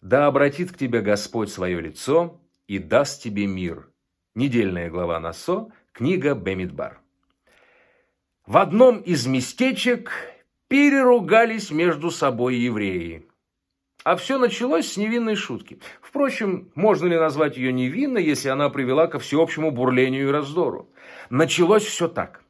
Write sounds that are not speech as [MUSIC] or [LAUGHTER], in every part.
«Да обратит к тебе Господь свое лицо и даст тебе мир». Недельная глава Насо, книга Бемидбар. В одном из местечек переругались между собой евреи – а все началось с невинной шутки. Впрочем, можно ли назвать ее невинной, если она привела ко всеобщему бурлению и раздору? Началось все так.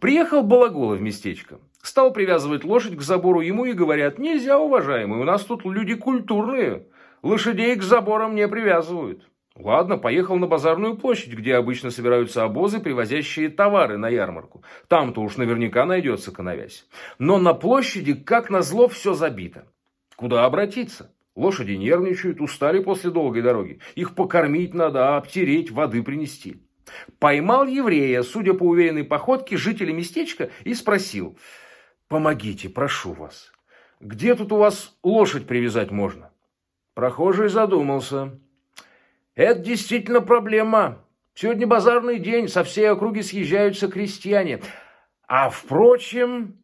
Приехал Балагула в местечко. Стал привязывать лошадь к забору ему и говорят, нельзя, уважаемый, у нас тут люди культурные. Лошадей к заборам не привязывают. Ладно, поехал на базарную площадь, где обычно собираются обозы, привозящие товары на ярмарку. Там-то уж наверняка найдется коновязь. Но на площади, как назло, все забито. Куда обратиться? Лошади нервничают, устали после долгой дороги. Их покормить надо, обтереть, воды принести. Поймал еврея, судя по уверенной походке, жителя местечка и спросил. «Помогите, прошу вас. Где тут у вас лошадь привязать можно?» Прохожий задумался. «Это действительно проблема. Сегодня базарный день, со всей округи съезжаются крестьяне. А, впрочем,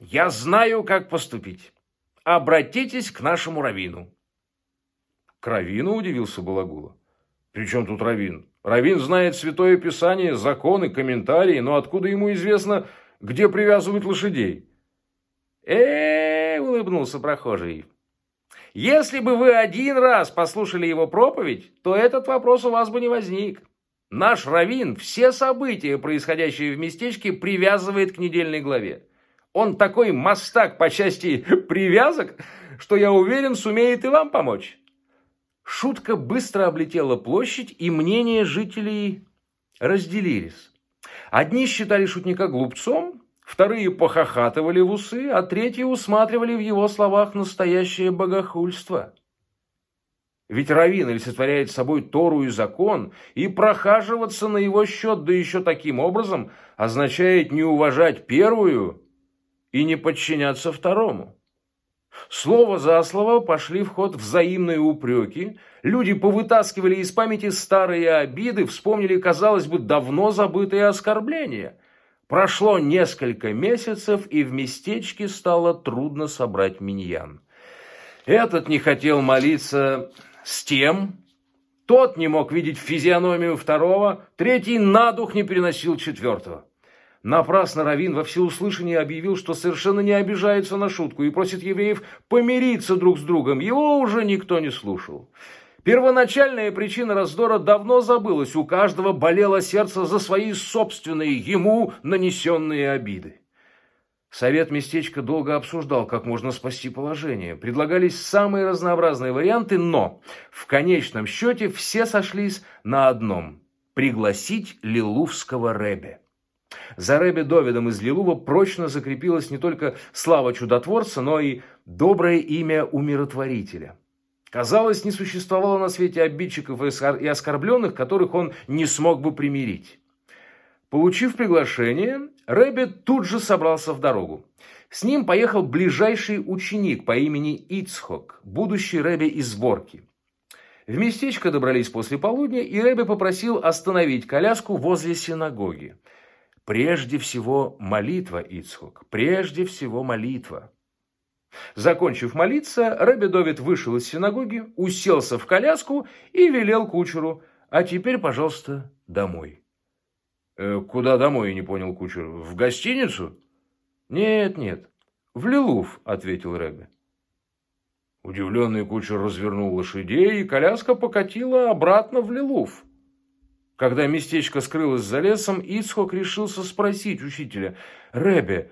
я знаю, как поступить обратитесь к нашему равину. К равину удивился Балагула. При чем тут равин? Равин знает Святое Писание, законы, комментарии, но откуда ему известно, где привязывают лошадей? э, улыбнулся прохожий. Если бы вы один раз послушали его проповедь, то этот вопрос у вас бы не возник. Наш равин все события, происходящие в местечке, привязывает к недельной главе. Он такой мастак по части [LAUGHS] привязок, что я уверен, сумеет и вам помочь. Шутка быстро облетела площадь, и мнения жителей разделились. Одни считали шутника глупцом, вторые похохатывали в усы, а третьи усматривали в его словах настоящее богохульство. Ведь Равин олицетворяет собой Тору и закон, и прохаживаться на его счет, да еще таким образом, означает не уважать первую и не подчиняться второму. Слово за слово пошли в ход взаимные упреки, люди повытаскивали из памяти старые обиды, вспомнили, казалось бы, давно забытые оскорбления. Прошло несколько месяцев, и в местечке стало трудно собрать миньян. Этот не хотел молиться с тем, тот не мог видеть физиономию второго, третий на дух не переносил четвертого. Напрасно Равин во всеуслышание объявил, что совершенно не обижается на шутку и просит евреев помириться друг с другом. Его уже никто не слушал. Первоначальная причина раздора давно забылась. У каждого болело сердце за свои собственные, ему нанесенные обиды. Совет местечка долго обсуждал, как можно спасти положение. Предлагались самые разнообразные варианты, но в конечном счете все сошлись на одном – пригласить Лилувского Ребе. За Рэбби Довидом из Лилува прочно закрепилась не только слава чудотворца, но и доброе имя умиротворителя. Казалось, не существовало на свете обидчиков и оскорбленных, которых он не смог бы примирить. Получив приглашение, Рэбби тут же собрался в дорогу. С ним поехал ближайший ученик по имени Ицхок, будущий Рэбби из Ворки. В местечко добрались после полудня, и Рэбби попросил остановить коляску возле синагоги. Прежде всего молитва, Ицхок, прежде всего молитва. Закончив молиться, Рэбби Довид вышел из синагоги, уселся в коляску и велел кучеру, а теперь, пожалуйста, домой. «Э, «Куда домой?» – не понял кучер. «В гостиницу?» «Нет, нет, в Лилув», – ответил Рэбби. Удивленный кучер развернул лошадей, и коляска покатила обратно в Лилув. Когда местечко скрылось за лесом, Ицхок решился спросить учителя, «Ребе,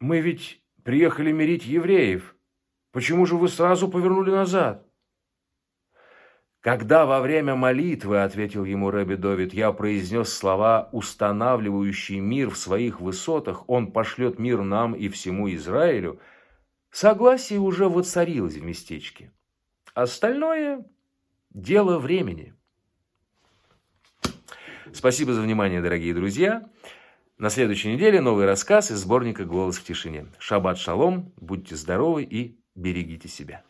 мы ведь приехали мирить евреев. Почему же вы сразу повернули назад?» «Когда во время молитвы, — ответил ему Рэбби Довид, — я произнес слова, устанавливающие мир в своих высотах, он пошлет мир нам и всему Израилю, согласие уже воцарилось в местечке. Остальное – дело времени. Спасибо за внимание, дорогие друзья. На следующей неделе новый рассказ из сборника «Голос в тишине». Шаббат шалом, будьте здоровы и берегите себя.